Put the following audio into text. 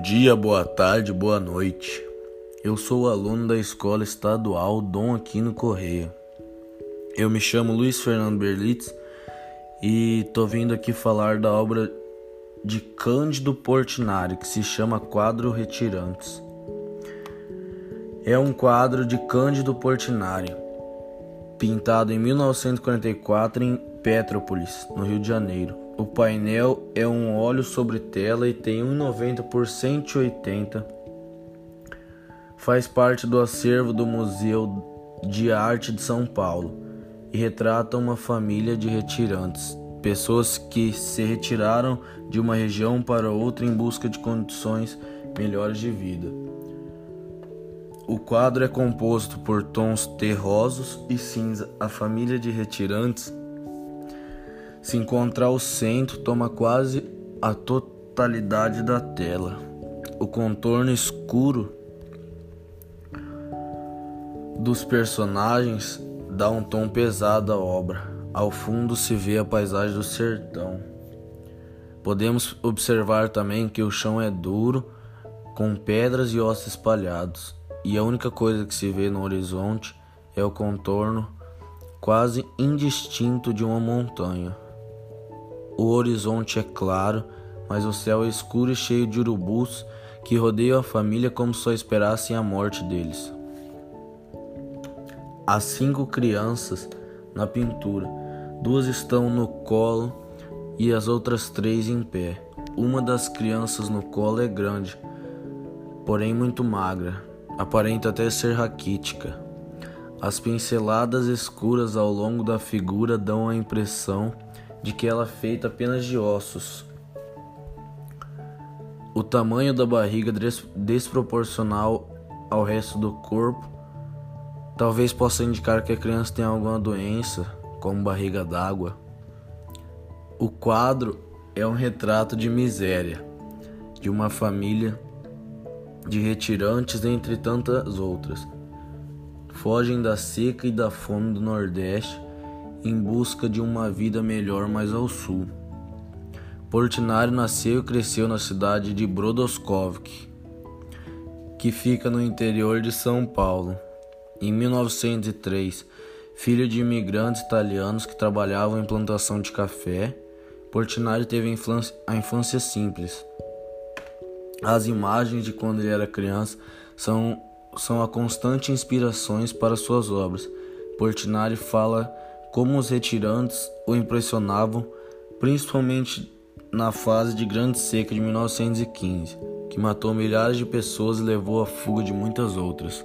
dia, boa tarde, boa noite. Eu sou aluno da Escola Estadual Dom Aquino Correia. Eu me chamo Luiz Fernando Berlitz e tô vindo aqui falar da obra de Cândido Portinari que se chama Quadro Retirantes. É um quadro de Cândido Portinari, pintado em 1944 em Petrópolis, no Rio de Janeiro. O painel é um óleo sobre tela e tem 1,90 por 180. Faz parte do acervo do Museu de Arte de São Paulo e retrata uma família de retirantes, pessoas que se retiraram de uma região para outra em busca de condições melhores de vida. O quadro é composto por tons terrosos e cinza. A família de retirantes se encontrar ao centro, toma quase a totalidade da tela. O contorno escuro dos personagens dá um tom pesado à obra. Ao fundo se vê a paisagem do sertão. Podemos observar também que o chão é duro, com pedras e ossos espalhados, e a única coisa que se vê no horizonte é o contorno quase indistinto de uma montanha. O horizonte é claro, mas o céu é escuro e cheio de urubus que rodeiam a família como só esperassem a morte deles. Há cinco crianças na pintura. Duas estão no colo e as outras três em pé. Uma das crianças no colo é grande, porém muito magra, aparenta até ser raquítica. As pinceladas escuras ao longo da figura dão a impressão de que ela é feita apenas de ossos. O tamanho da barriga desproporcional ao resto do corpo talvez possa indicar que a criança tem alguma doença, como barriga d'água. O quadro é um retrato de miséria de uma família de retirantes entre tantas outras. Fogem da seca e da fome do Nordeste em busca de uma vida melhor mais ao sul. Portinari nasceu e cresceu na cidade de Brodoskovsk, que fica no interior de São Paulo. Em 1903, filho de imigrantes italianos que trabalhavam em plantação de café, Portinari teve a infância simples. As imagens de quando ele era criança são, são a constante inspirações para suas obras. Portinari fala como os retirantes o impressionavam, principalmente na fase de Grande Seca de 1915, que matou milhares de pessoas e levou à fuga de muitas outras.